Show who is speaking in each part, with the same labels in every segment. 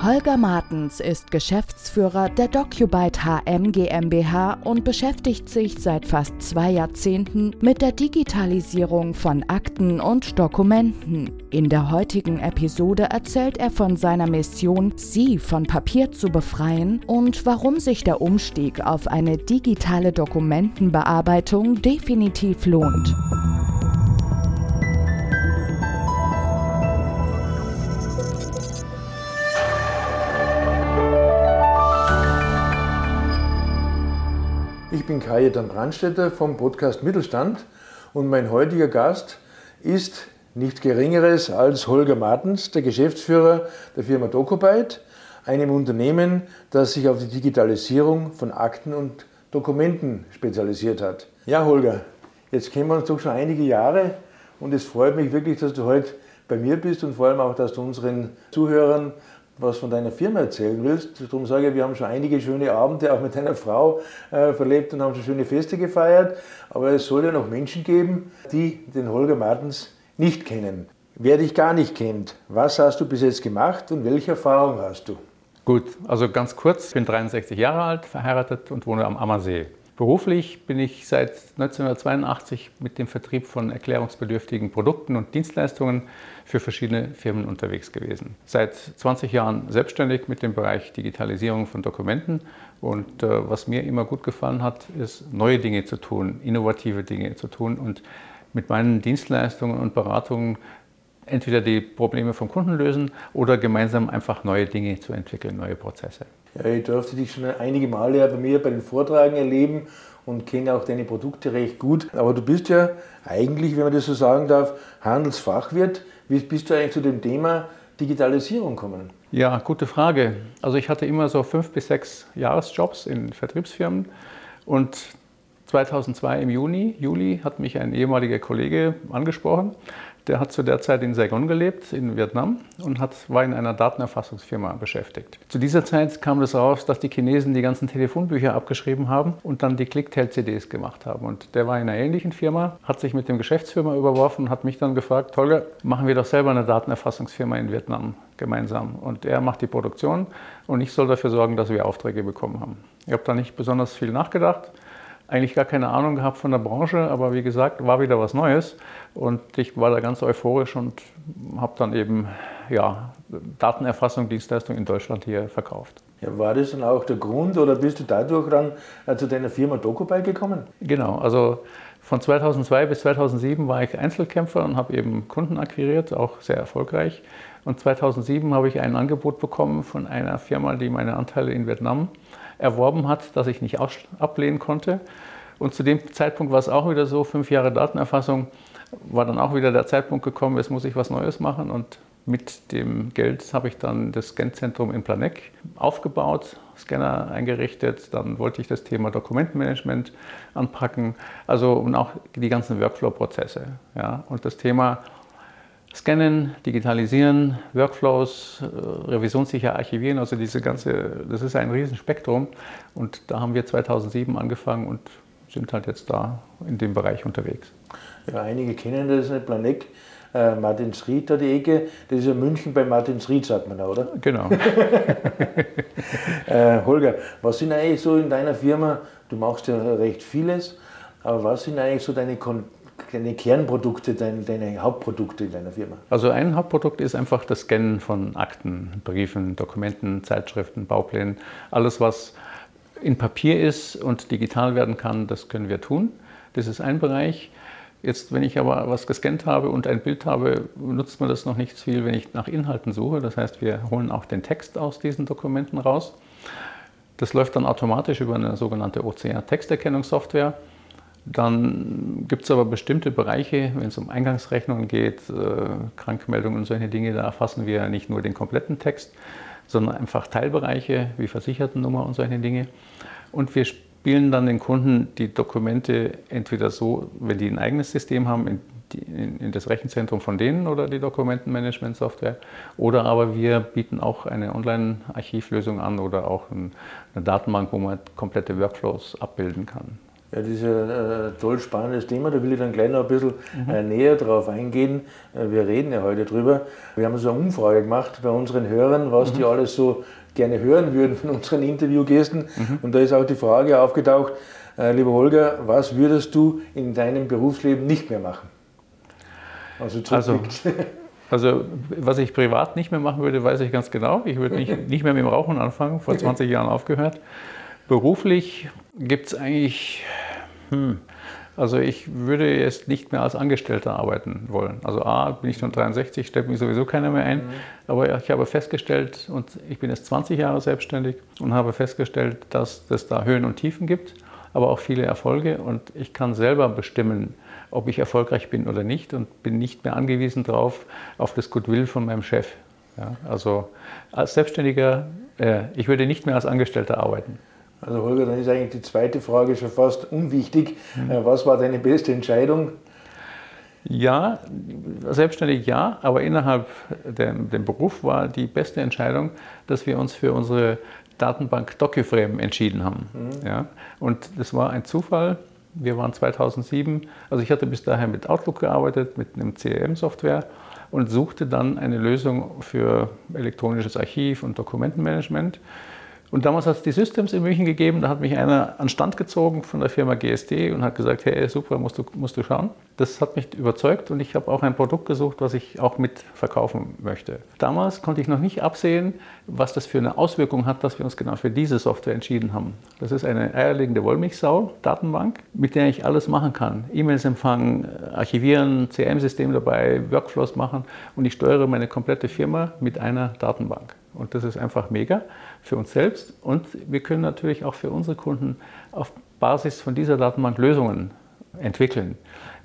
Speaker 1: Holger Martens ist Geschäftsführer der DocuByte HM GmbH und beschäftigt sich seit fast zwei Jahrzehnten mit der Digitalisierung von Akten und Dokumenten. In der heutigen Episode erzählt er von seiner Mission, Sie von Papier zu befreien und warum sich der Umstieg auf eine digitale Dokumentenbearbeitung definitiv lohnt.
Speaker 2: Bin Kajetan Brandstätter vom Podcast Mittelstand und mein heutiger Gast ist nichts Geringeres als Holger Martens, der Geschäftsführer der Firma DocuByte, einem Unternehmen, das sich auf die Digitalisierung von Akten und Dokumenten spezialisiert hat. Ja, Holger, jetzt kennen wir uns doch schon einige Jahre und es freut mich wirklich, dass du heute bei mir bist und vor allem auch, dass du unseren Zuhörern was von deiner Firma erzählen willst. Darum sage ich, wir haben schon einige schöne Abende auch mit deiner Frau äh, verlebt und haben schon schöne Feste gefeiert. Aber es soll ja noch Menschen geben, die den Holger Martens nicht kennen. Wer dich gar nicht kennt, was hast du bis jetzt gemacht und welche Erfahrung hast du?
Speaker 3: Gut, also ganz kurz, ich bin 63 Jahre alt, verheiratet und wohne am Ammersee. Beruflich bin ich seit 1982 mit dem Vertrieb von erklärungsbedürftigen Produkten und Dienstleistungen für verschiedene Firmen unterwegs gewesen. Seit 20 Jahren selbstständig mit dem Bereich Digitalisierung von Dokumenten. Und äh, was mir immer gut gefallen hat, ist neue Dinge zu tun, innovative Dinge zu tun und mit meinen Dienstleistungen und Beratungen entweder die Probleme vom Kunden lösen oder gemeinsam einfach neue Dinge zu entwickeln, neue Prozesse.
Speaker 2: Ja, ich durfte dich schon einige Male bei mir bei den Vortragen erleben und kenne auch deine Produkte recht gut. Aber du bist ja eigentlich, wenn man das so sagen darf, Handelsfachwirt. Wie bist du eigentlich zu dem Thema Digitalisierung gekommen?
Speaker 3: Ja, gute Frage. Also ich hatte immer so fünf bis sechs Jahresjobs in Vertriebsfirmen und 2002 im Juni, Juli hat mich ein ehemaliger Kollege angesprochen der hat zu der Zeit in Saigon gelebt, in Vietnam, und hat, war in einer Datenerfassungsfirma beschäftigt. Zu dieser Zeit kam es raus, dass die Chinesen die ganzen Telefonbücher abgeschrieben haben und dann die Clicktail-CDs gemacht haben. Und der war in einer ähnlichen Firma, hat sich mit dem Geschäftsfirma überworfen und hat mich dann gefragt, Holger, machen wir doch selber eine Datenerfassungsfirma in Vietnam gemeinsam. Und er macht die Produktion und ich soll dafür sorgen, dass wir Aufträge bekommen haben. Ich habe da nicht besonders viel nachgedacht eigentlich gar keine Ahnung gehabt von der Branche, aber wie gesagt, war wieder was Neues und ich war da ganz euphorisch und habe dann eben ja, Datenerfassung, Dienstleistung in Deutschland hier verkauft.
Speaker 2: Ja, war das dann auch der Grund oder bist du dadurch dann äh, zu deiner Firma DocuBuy gekommen?
Speaker 3: Genau, also von 2002 bis 2007 war ich Einzelkämpfer und habe eben Kunden akquiriert, auch sehr erfolgreich. Und 2007 habe ich ein Angebot bekommen von einer Firma, die meine Anteile in Vietnam erworben hat, das ich nicht ablehnen konnte. Und zu dem Zeitpunkt war es auch wieder so, fünf Jahre Datenerfassung, war dann auch wieder der Zeitpunkt gekommen, jetzt muss ich was Neues machen. Und mit dem Geld habe ich dann das Scanzentrum in Planegg aufgebaut, Scanner eingerichtet. Dann wollte ich das Thema Dokumentenmanagement anpacken, also und auch die ganzen Workflow-Prozesse. Ja. Und das Thema Scannen, Digitalisieren, Workflows, äh, revisionssicher archivieren, also diese ganze, das ist ein Riesenspektrum. Und da haben wir 2007 angefangen und sind halt jetzt da in dem Bereich unterwegs.
Speaker 2: Ja, einige kennen das nicht, Planek, äh, Martinsried, da die Ecke, das ist ja München bei Martinsried, sagt man da, oder?
Speaker 3: Genau.
Speaker 2: äh, Holger, was sind eigentlich so in deiner Firma, du machst ja recht vieles, aber was sind eigentlich so deine Kon deine Kernprodukte, deine, deine, Hauptprodukte in deiner Firma?
Speaker 3: Also ein Hauptprodukt ist einfach das Scannen von Akten, Briefen, Dokumenten, Zeitschriften, Bauplänen. Alles, was in Papier ist und digital werden kann, das können wir tun. Das ist ein Bereich. Jetzt, wenn ich aber was gescannt habe und ein Bild habe, nutzt man das noch nicht viel, wenn ich nach Inhalten suche. Das heißt, wir holen auch den Text aus diesen Dokumenten raus. Das läuft dann automatisch über eine sogenannte OCR-Texterkennungssoftware. Dann gibt es aber bestimmte Bereiche, wenn es um Eingangsrechnungen geht, äh, Krankmeldungen und solche Dinge, da erfassen wir nicht nur den kompletten Text, sondern einfach Teilbereiche wie Versichertennummer und solche Dinge. Und wir spielen dann den Kunden die Dokumente entweder so, wenn die ein eigenes System haben, die, in, in, das Rechenzentrum von denen oder die Dokumentenmanagement-Software. Oder aber wir bieten auch eine Online-Archivlösung an oder auch ein, eine Datenbank, wo man komplette Workflows abbilden kann.
Speaker 2: Ja, das ist ein äh, toll spannendes Thema, da will ich dann gleich noch ein bisschen mhm. äh, näher drauf eingehen. Äh, wir reden ja heute drüber. Wir haben so eine Umfrage gemacht bei unseren Hörern, was mhm. die alles so gerne hören würden von unseren Interviewgästen. Mhm. Und da ist auch die Frage aufgetaucht, lieber Holger, was würdest du in deinem Berufsleben nicht mehr machen?
Speaker 3: Also, also, also, was ich privat nicht mehr machen würde, weiß ich ganz genau. Ich würde nicht, nicht mehr mit dem Rauchen anfangen, vor 20 Jahren aufgehört. Beruflich gibt es eigentlich, hm, also ich würde jetzt nicht mehr als Angestellter arbeiten wollen. Also A, bin ich schon 63, stellt mich sowieso keiner mehr ein. Mhm. Aber ich habe festgestellt, und ich bin jetzt 20 Jahre selbstständig und habe festgestellt, dass es da Höhen und Tiefen gibt, aber auch viele Erfolge. Und ich kann selber bestimmen, ob ich erfolgreich bin oder nicht und bin nicht mehr angewiesen darauf, auf das Goodwill von meinem Chef. Ja, also als Selbstständiger, äh, ich würde nicht mehr als Angestellter arbeiten.
Speaker 2: Also Holger, dann ist eigentlich die zweite Frage schon fast unwichtig. Mhm. Was war deine beste Entscheidung?
Speaker 3: Ja, selbstständig ja, aber innerhalb dem, dem Beruf war die beste Entscheidung, dass wir uns für unsere Datenbank DocuFrame entschieden haben. Mhm. Ja, und das war ein Zufall. Wir waren 2007, also ich hatte bis dahin mit Outlook gearbeitet, mit einem CRM-Software und suchte dann eine Lösung für elektronisches Archiv und Dokumentenmanagement. Und damals hat es die Systems in München gegeben, da hat mich einer an Stand gezogen von der Firma GSD und hat gesagt, hey, super, musst du, musst du schauen. Das hat mich überzeugt und ich habe auch ein Produkt gesucht, was ich auch mit verkaufen möchte. Damals konnte ich noch nicht absehen, was das für eine Auswirkung hat, dass wir uns genau für diese Software entschieden haben. Das ist eine eierlegende Wollmilchsau-Datenbank, mit der ich alles machen kann. E-Mails empfangen, archivieren, CRM-System dabei, Workflows machen und ich steuere meine komplette Firma mit einer Datenbank. Und das ist einfach mega für uns selbst. Und wir können natürlich auch für unsere Kunden auf Basis von dieser Datenbank Lösungen entwickeln.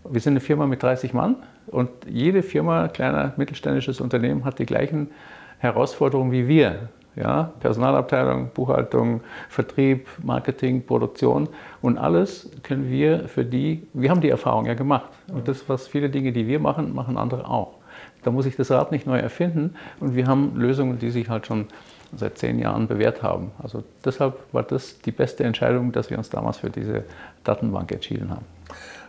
Speaker 3: Wir sind eine Firma mit 30 Mann und jede Firma, kleiner mittelständisches Unternehmen, hat die gleichen Herausforderungen wie wir. Ja, Personalabteilung, Buchhaltung, Vertrieb, Marketing, Produktion und alles können wir für die, wir haben die Erfahrung ja gemacht. Und das, was viele Dinge, die wir machen, machen andere auch. Da muss ich das Rad nicht neu erfinden und wir haben Lösungen, die sich halt schon seit zehn Jahren bewährt haben. Also deshalb war das die beste Entscheidung, dass wir uns damals für diese Datenbank entschieden haben.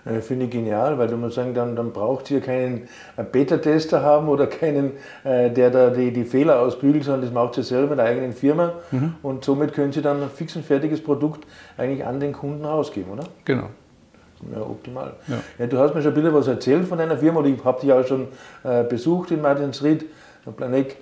Speaker 2: Äh, finde ich genial, weil du musst sagen, dann, dann braucht ihr keinen äh, Beta-Tester haben oder keinen, äh, der da die, die Fehler ausbügelt, sondern das macht ihr selber in der eigenen Firma mhm. und somit können sie dann ein fix und fertiges Produkt eigentlich an den Kunden rausgeben, oder?
Speaker 3: Genau.
Speaker 2: Ja, optimal. Ja. ja. du hast mir schon ein bisschen was erzählt von deiner Firma und ich habe dich auch schon äh, besucht in Martinsried, Planek.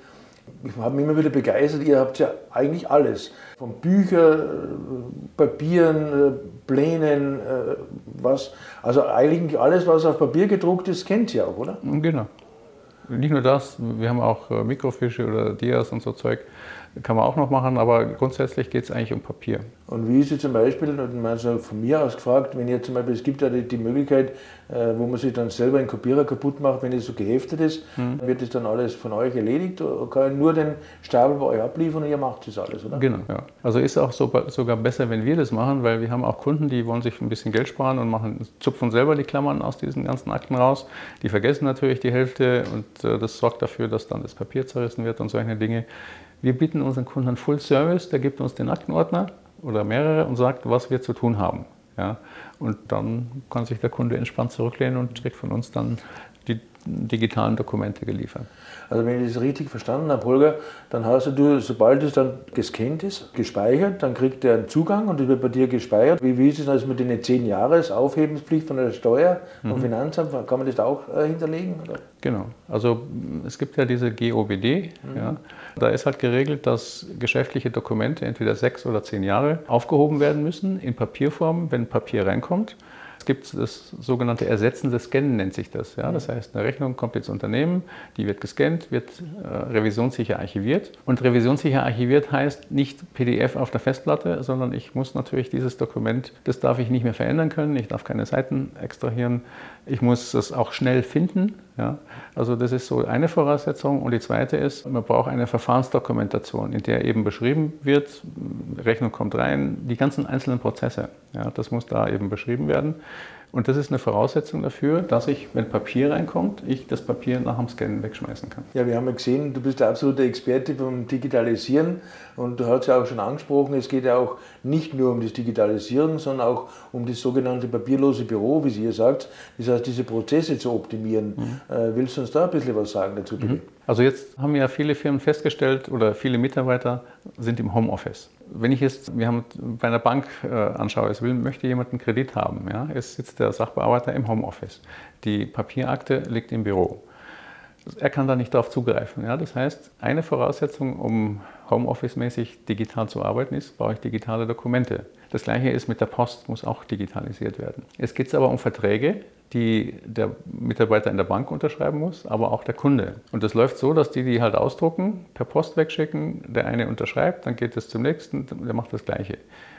Speaker 2: Ich habe mich immer wieder begeistert, ihr habt ja eigentlich alles. Von Büchern, äh, Papieren, äh, Plänen, äh, was. Also eigentlich alles, was auf Papier gedruckt ist, kennt ihr auch, oder?
Speaker 3: Genau. Nicht nur das, wir haben auch Mikrofische oder Dias und so Zeug kann man auch noch machen, aber grundsätzlich geht es eigentlich um Papier.
Speaker 2: Und wie ist es zum Beispiel, also von mir aus gefragt, wenn ihr zum Beispiel, es gibt ja die, die Möglichkeit, äh, wo man sich dann selber einen Kopierer kaputt macht, wenn es so geheftet ist, mhm. wird das dann alles von euch erledigt oder kann ich nur den Stapel bei euch abliefern und ihr macht das alles, oder?
Speaker 3: Genau, ja. Also ist auch so, sogar besser, wenn wir das machen, weil wir haben auch Kunden, die wollen sich ein bisschen Geld sparen und machen, zupfen selber die Klammern aus diesen ganzen Akten raus. Die vergessen natürlich die Hälfte und äh, das sorgt dafür, dass dann das Papier zerrissen wird und solche Dinge. Wir bieten unseren Kunden Full Service, der gibt uns den Aktenordner oder mehrere und sagt, was wir zu tun haben. Ja? Und dann kann sich der Kunde entspannt zurücklehnen und kriegt von uns dann digitalen Dokumente geliefert.
Speaker 2: Also wenn ich das richtig verstanden habe, Holger, dann hast du, sobald es dann gescannt ist, gespeichert, dann kriegt er einen Zugang und das wird bei dir gespeichert. Wie, wie ist es also mit den 10 Jahres Aufhebungspflicht von der Steuer, vom mhm. Finanzamt? Kann man das auch äh, hinterlegen? Oder?
Speaker 3: Genau. Also es gibt ja diese GOBD. Mhm. Ja. Da ist halt geregelt, dass geschäftliche Dokumente entweder sechs oder zehn Jahre aufgehoben werden müssen in Papierform, wenn Papier reinkommt. Es gibt das sogenannte ersetzende Scannen, nennt sich das. Ja? Das heißt, eine Rechnung kommt ins Unternehmen, die wird gescannt, wird äh, revisionssicher archiviert. Und revisionssicher archiviert heißt nicht PDF auf der Festplatte, sondern ich muss natürlich dieses Dokument, das darf ich nicht mehr verändern können, ich darf keine Seiten extrahieren, ich muss es auch schnell finden. Ja? Also das ist so eine Voraussetzung. Und die zweite ist, man braucht eine Verfahrensdokumentation, in der eben beschrieben wird, Rechnung kommt rein, die ganzen einzelnen Prozesse. Ja? Das muss da eben beschrieben werden. Und das ist eine Voraussetzung dafür, dass ich, wenn Papier reinkommt, ich das Papier nach dem Scannen wegschmeißen kann.
Speaker 2: Ja, wir haben ja gesehen, du bist der absolute Experte beim Digitalisieren und du hast ja auch schon angesprochen, es geht ja auch nicht nur um das Digitalisieren, sondern auch um das sogenannte papierlose Büro, wie Sie hier sagt. Das heißt, diese Prozesse zu optimieren. Mhm. Äh, willst du uns da ein bisschen was sagen dazu, bitte? Mhm.
Speaker 3: Also jetzt haben ja viele Firmen festgestellt oder viele Mitarbeiter sind im Homeoffice. Wenn ich jetzt, wir haben bei einer Bank äh, anschaue, es will, möchte jemand einen Kredit haben, ja, es sitzt der Sachbearbeiter im Homeoffice. Die Papierakte liegt im Büro. Er kann da nicht darauf zugreifen. Ja? Das heißt, eine Voraussetzung, um Homeoffice-mäßig digital zu arbeiten, ist, brauche ich digitale Dokumente. Das gleiche ist mit der Post, muss auch digitalisiert werden. Es geht aber um Verträge, die der Mitarbeiter in der Bank unterschreiben muss, aber auch der Kunde. Und das läuft so, dass die die halt ausdrucken, per Post wegschicken, der eine unterschreibt, dann geht es zum nächsten, der macht das Gleiche.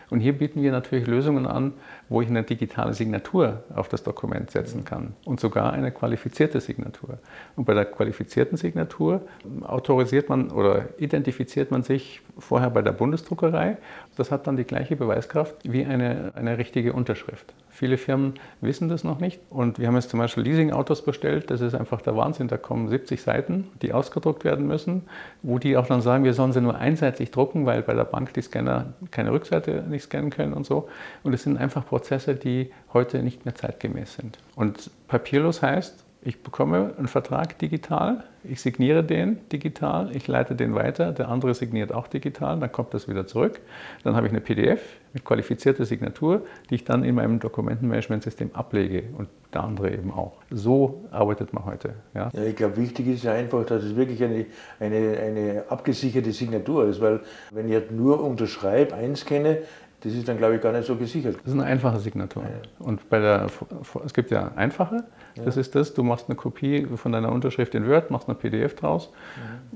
Speaker 3: Und hier bieten wir natürlich Lösungen an, wo ich eine digitale Signatur auf das Dokument setzen kann und sogar eine qualifizierte Signatur. Und bei der qualifizierten Signatur autorisiert man oder identifiziert man sich vorher bei der Bundesdruckerei. Das hat dann die gleiche Beweiskraft wie eine, eine richtige Unterschrift. Viele Firmen wissen das noch nicht. Und wir haben jetzt zum Beispiel Leasing-Autos bestellt. Das ist einfach der Wahnsinn. Da kommen 70 Seiten, die ausgedruckt werden müssen, wo die auch dann sagen, wir sollen sie nur einseitig drucken, weil bei der Bank die Scanner keine Rückseite nicht scannen können und so. Und es sind einfach Prozesse, die heute nicht mehr zeitgemäß sind. Und papierlos heißt, ich bekomme einen Vertrag digital, ich signiere den digital, ich leite den weiter, der andere signiert auch digital, dann kommt das wieder zurück. Dann habe ich eine PDF mit qualifizierter Signatur, die ich dann in meinem Dokumentenmanagementsystem ablege und der andere eben auch. So arbeitet man heute.
Speaker 2: Ja, ja ich glaube, wichtig ist ja einfach, dass es wirklich eine, eine, eine abgesicherte Signatur ist, weil wenn ich nur unterschreibe, einscanne, das ist dann, glaube ich, gar nicht so gesichert.
Speaker 3: Das ist eine einfache Signatur. Ja. Und bei der, es gibt ja einfache, das ist das, du machst eine Kopie von deiner Unterschrift in Word, machst eine PDF draus,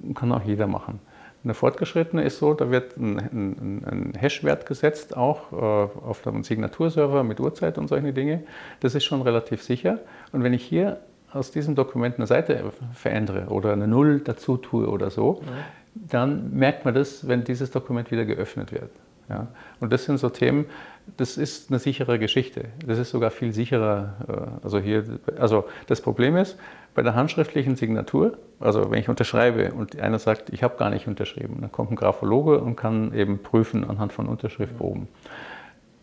Speaker 3: mhm. kann auch jeder machen. Eine fortgeschrittene ist so, da wird ein, ein, ein Hash-Wert gesetzt, auch äh, auf einem Signaturserver mit Uhrzeit und solche Dinge. Das ist schon relativ sicher. Und wenn ich hier aus diesem Dokument eine Seite verändere oder eine Null dazu tue oder so, dann merkt man das, wenn dieses Dokument wieder geöffnet wird. Ja? Und das sind so Themen, das ist eine sichere Geschichte. Das ist sogar viel sicherer. Äh, also, hier, also das Problem ist, bei der handschriftlichen Signatur, also wenn ich unterschreibe und einer sagt, ich habe gar nicht unterschrieben, dann kommt ein Graphologe und kann eben prüfen anhand von Unterschriftproben.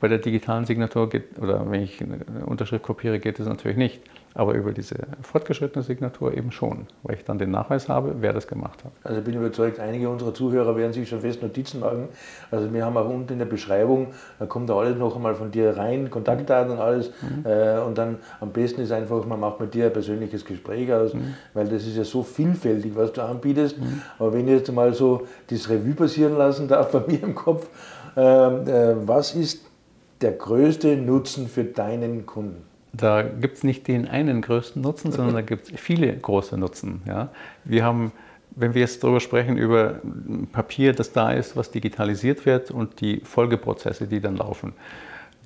Speaker 3: Bei der digitalen Signatur geht, oder wenn ich eine Unterschrift kopiere, geht das natürlich nicht aber über diese fortgeschrittene Signatur eben schon, weil ich dann den Nachweis habe, wer das gemacht hat.
Speaker 2: Also ich bin überzeugt, einige unserer Zuhörer werden sich schon fest Notizen machen. Also wir haben auch unten in der Beschreibung, da kommt da alles noch einmal von dir rein, Kontaktdaten und alles. Mhm. Äh, und dann am besten ist einfach, man macht mit dir ein persönliches Gespräch aus, mhm. weil das ist ja so vielfältig, was du anbietest. Mhm. Aber wenn ich jetzt mal so das Revue passieren lassen darf bei mir im Kopf, äh, äh, was ist der größte Nutzen für deinen Kunden?
Speaker 3: Da gibt es nicht den einen größten Nutzen, sondern da gibt es viele große Nutzen. Ja. Wir haben, wenn wir jetzt darüber sprechen, über Papier, das da ist, was digitalisiert wird und die Folgeprozesse, die dann laufen.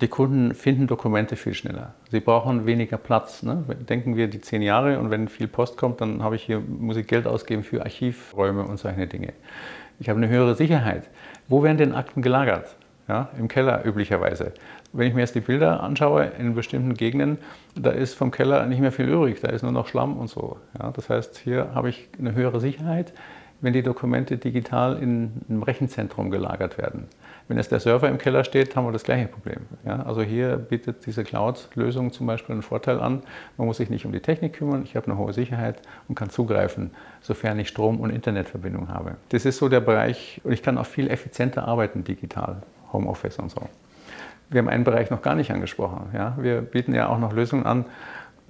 Speaker 3: Die Kunden finden Dokumente viel schneller. Sie brauchen weniger Platz. Ne? Denken wir die zehn Jahre und wenn viel Post kommt, dann habe ich hier, muss ich Geld ausgeben für Archivräume und solche Dinge. Ich habe eine höhere Sicherheit. Wo werden denn Akten gelagert? Ja, Im Keller üblicherweise. Wenn ich mir jetzt die Bilder anschaue in bestimmten Gegenden, da ist vom Keller nicht mehr viel übrig, da ist nur noch Schlamm und so. Ja, das heißt, hier habe ich eine höhere Sicherheit, wenn die Dokumente digital in einem Rechenzentrum gelagert werden. Wenn jetzt der Server im Keller steht, haben wir das gleiche Problem. Ja, also hier bietet diese Cloud-Lösung zum Beispiel einen Vorteil an. Man muss sich nicht um die Technik kümmern, ich habe eine hohe Sicherheit und kann zugreifen, sofern ich Strom- und Internetverbindung habe. Das ist so der Bereich, und ich kann auch viel effizienter arbeiten digital, Homeoffice und so wir haben einen Bereich noch gar nicht angesprochen. Ja? Wir bieten ja auch noch Lösungen an,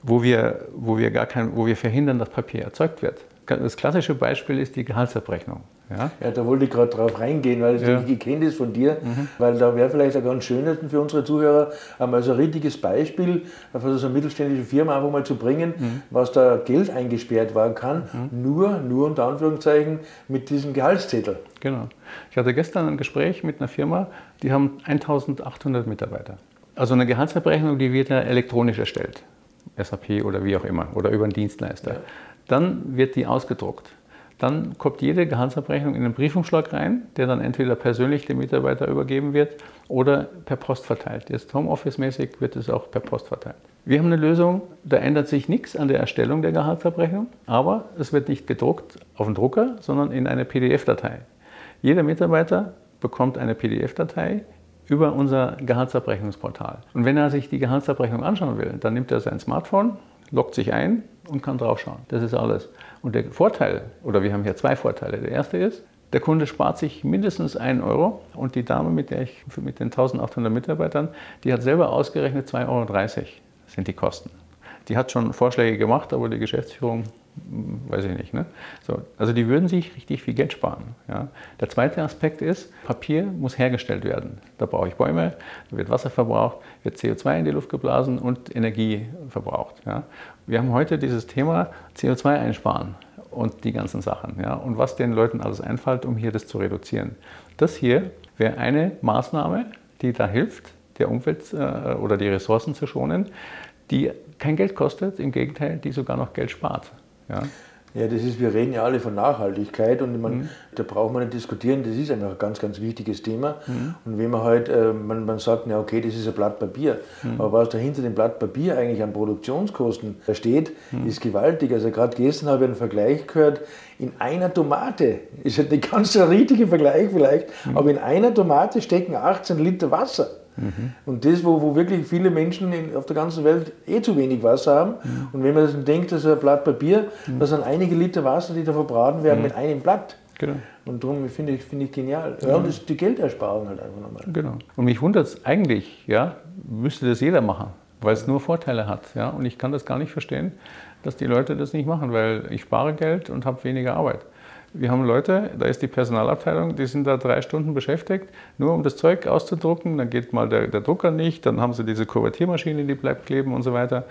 Speaker 3: wo wir, wo wir, gar kein, wo wir verhindern, dass Papier erzeugt wird. Das klassische Beispiel ist die Gehaltsabrechnung.
Speaker 2: Ja, ja da wollte ich gerade drauf reingehen, weil es ja. gekannt ist von dir, mhm. weil da wäre vielleicht auch ganz schön für unsere Zuhörer, einmal so ein richtiges Beispiel für so eine mittelständische Firma einfach mal zu bringen, mhm. was da Geld eingesperrt werden kann, mhm. nur, nur unter Anführungszeichen mit diesem Gehaltszettel.
Speaker 3: Genau. Ich hatte gestern ein Gespräch mit einer Firma, die haben 1800 Mitarbeiter. Also eine Gehaltsabrechnung, die wird ja elektronisch erstellt. SAP oder wie auch immer oder über einen Dienstleister. Ja. Dann wird die ausgedruckt. Dann kommt jede Gehaltsabrechnung in einen Briefumschlag rein, der dann entweder persönlich dem Mitarbeiter übergeben wird oder per Post verteilt. Jetzt Homeoffice-mäßig wird es auch per Post verteilt. Wir haben eine Lösung, da ändert sich nichts an der Erstellung der Gehaltsabrechnung, aber es wird nicht gedruckt auf den Drucker, sondern in eine PDF-Datei. Jeder Mitarbeiter bekommt eine PDF-Datei über unser Gehaltsabrechnungsportal. Und wenn er sich die Gehaltsabrechnung anschauen will, dann nimmt er sein Smartphone, loggt sich ein und kann draufschauen. Das ist alles. Und der Vorteil, oder wir haben hier zwei Vorteile. Der erste ist, der Kunde spart sich mindestens einen Euro und die Dame, mit der ich mit den 1800 Mitarbeitern, die hat selber ausgerechnet 2,30 Euro sind die Kosten. Die hat schon Vorschläge gemacht, aber die Geschäftsführung hm, weiß ich nicht. Ne? So, also die würden sich richtig viel Geld sparen. Ja? Der zweite Aspekt ist, Papier muss hergestellt werden. Da brauche ich Bäume, da wird Wasser verbraucht, wird CO2 in die Luft geblasen und Energie verbraucht. Ja? Wir haben heute dieses Thema CO2 einsparen und die ganzen Sachen. Ja? Und was den Leuten alles einfällt, um hier das zu reduzieren. Das hier wäre eine Maßnahme, die da hilft, der Umwelt äh, oder die Ressourcen zu schonen, die kein Geld kostet, im Gegenteil, die sogar noch Geld spart. Ja?
Speaker 2: Ja, das ist, wir reden ja alle von Nachhaltigkeit und man, mhm. da braucht man nicht diskutieren, das ist einfach ein ganz, ganz wichtiges Thema. Mhm. Und wenn man halt, äh, man, man sagt, ja okay, das ist ein Blatt Papier, mhm. aber was dahinter dem Blatt Papier eigentlich an Produktionskosten steht, mhm. ist gewaltig. Also gerade gestern habe ich einen Vergleich gehört, in einer Tomate, ist halt nicht ganz der richtige Vergleich vielleicht, mhm. aber in einer Tomate stecken 18 Liter Wasser. Mhm. Und das, wo, wo wirklich viele Menschen in, auf der ganzen Welt eh zu wenig Wasser haben. Mhm. Und wenn man das denkt, das ist ein Blatt Papier, mhm. das sind einige Liter Wasser, die da verbraten werden mit einem Blatt. Genau. Und darum finde ich, find ich genial. Ja, und das ist die Geldersparung halt einfach nochmal.
Speaker 3: Genau. Und mich wundert es eigentlich, ja, müsste das jeder machen, weil es nur Vorteile hat. Ja? Und ich kann das gar nicht verstehen, dass die Leute das nicht machen, weil ich spare Geld und habe weniger Arbeit. Wir haben Leute, da ist die Personalabteilung, die sind da drei Stunden beschäftigt, nur um das Zeug auszudrucken. Dann geht mal der, der Drucker nicht, dann haben sie diese Kuvertiermaschine, die bleibt kleben und so weiter.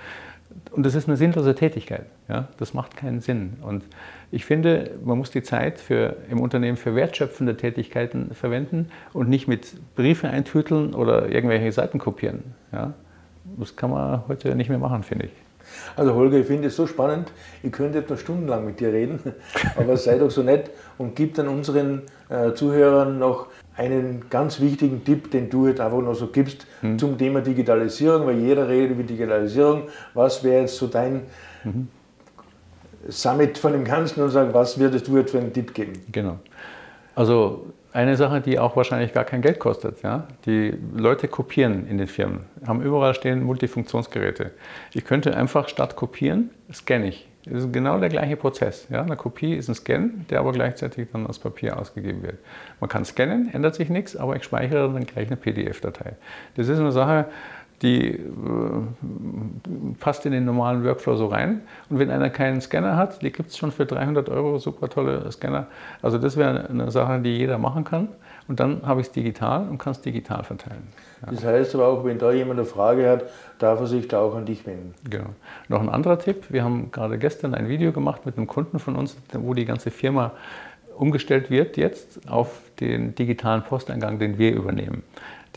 Speaker 3: Und das ist eine sinnlose Tätigkeit. Ja? Das macht keinen Sinn. Und ich finde, man muss die Zeit für, im Unternehmen für wertschöpfende Tätigkeiten verwenden und nicht mit Briefe eintüteln oder irgendwelche Seiten kopieren. Ja? Das kann man heute nicht mehr machen, finde ich.
Speaker 2: Also Holger, ich finde es so spannend, ich könnte jetzt noch stundenlang mit dir reden, aber sei doch so nett und gib dann unseren äh, Zuhörern noch einen ganz wichtigen Tipp, den du jetzt einfach noch so gibst mhm. zum Thema Digitalisierung, weil jeder redet über Digitalisierung. Was wäre jetzt so dein mhm. Summit von dem Ganzen und sagen, was würdest du jetzt für einen Tipp geben?
Speaker 3: Genau. Also eine Sache, die auch wahrscheinlich gar kein Geld kostet. Ja? Die Leute kopieren in den Firmen, haben überall stehen Multifunktionsgeräte. Ich könnte einfach statt kopieren, scanne ich. Das ist genau der gleiche Prozess. Ja? Eine Kopie ist ein Scan, der aber gleichzeitig dann als Papier ausgegeben wird. Man kann scannen, ändert sich nichts, aber ich speichere dann gleich eine PDF-Datei. Das ist eine Sache, die äh, passt in den normalen Workflow so rein. Und wenn einer keinen Scanner hat, die gibt es schon für 300 Euro, super tolle Scanner. Also das wäre eine Sache, die jeder machen kann. Und dann habe ich es digital und kann es digital verteilen.
Speaker 2: Ja. Das heißt aber auch, wenn da jemand eine Frage hat, darf er sich da auch an dich wenden.
Speaker 3: Genau. Noch ein anderer Tipp. Wir haben gerade gestern ein Video gemacht mit einem Kunden von uns, wo die ganze Firma umgestellt wird jetzt auf den digitalen Posteingang, den wir übernehmen.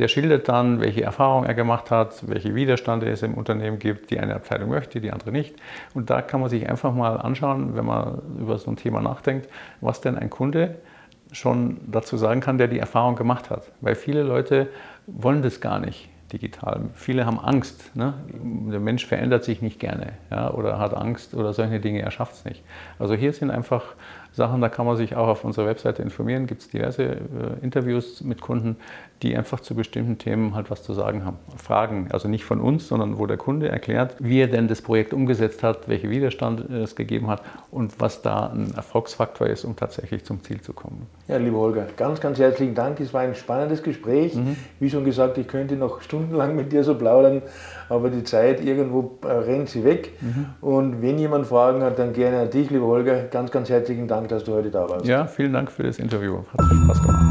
Speaker 3: Der schildert dann, welche Erfahrungen er gemacht hat, welche Widerstände es im Unternehmen gibt, die eine Abteilung möchte, die andere nicht. Und da kann man sich einfach mal anschauen, wenn man über so ein Thema nachdenkt, was denn ein Kunde schon dazu sagen kann, der die Erfahrung gemacht hat. Weil viele Leute wollen das gar nicht digital. Viele haben Angst. Ne? Der Mensch verändert sich nicht gerne ja? oder hat Angst oder solche Dinge, er schafft es nicht. Also hier sind einfach Sachen, da kann man sich auch auf unserer Webseite informieren, gibt es diverse äh, Interviews mit Kunden, die einfach zu bestimmten Themen halt was zu sagen haben. Fragen, also nicht von uns, sondern wo der Kunde erklärt, wie er denn das Projekt umgesetzt hat, welche Widerstand es gegeben hat und was da ein Erfolgsfaktor ist, um tatsächlich zum Ziel zu kommen.
Speaker 2: Ja, lieber Holger, ganz, ganz herzlichen Dank. Es war ein spannendes Gespräch. Mhm. Wie schon gesagt, ich könnte noch stundenlang mit dir so plaudern, aber die Zeit irgendwo äh, rennt sie weg. Mhm. Und wenn jemand Fragen hat, dann gerne an dich, lieber Holger. Ganz, ganz herzlichen Dank, dass du heute da warst.
Speaker 3: Ja, vielen Dank für das Interview. Hat Spaß gemacht.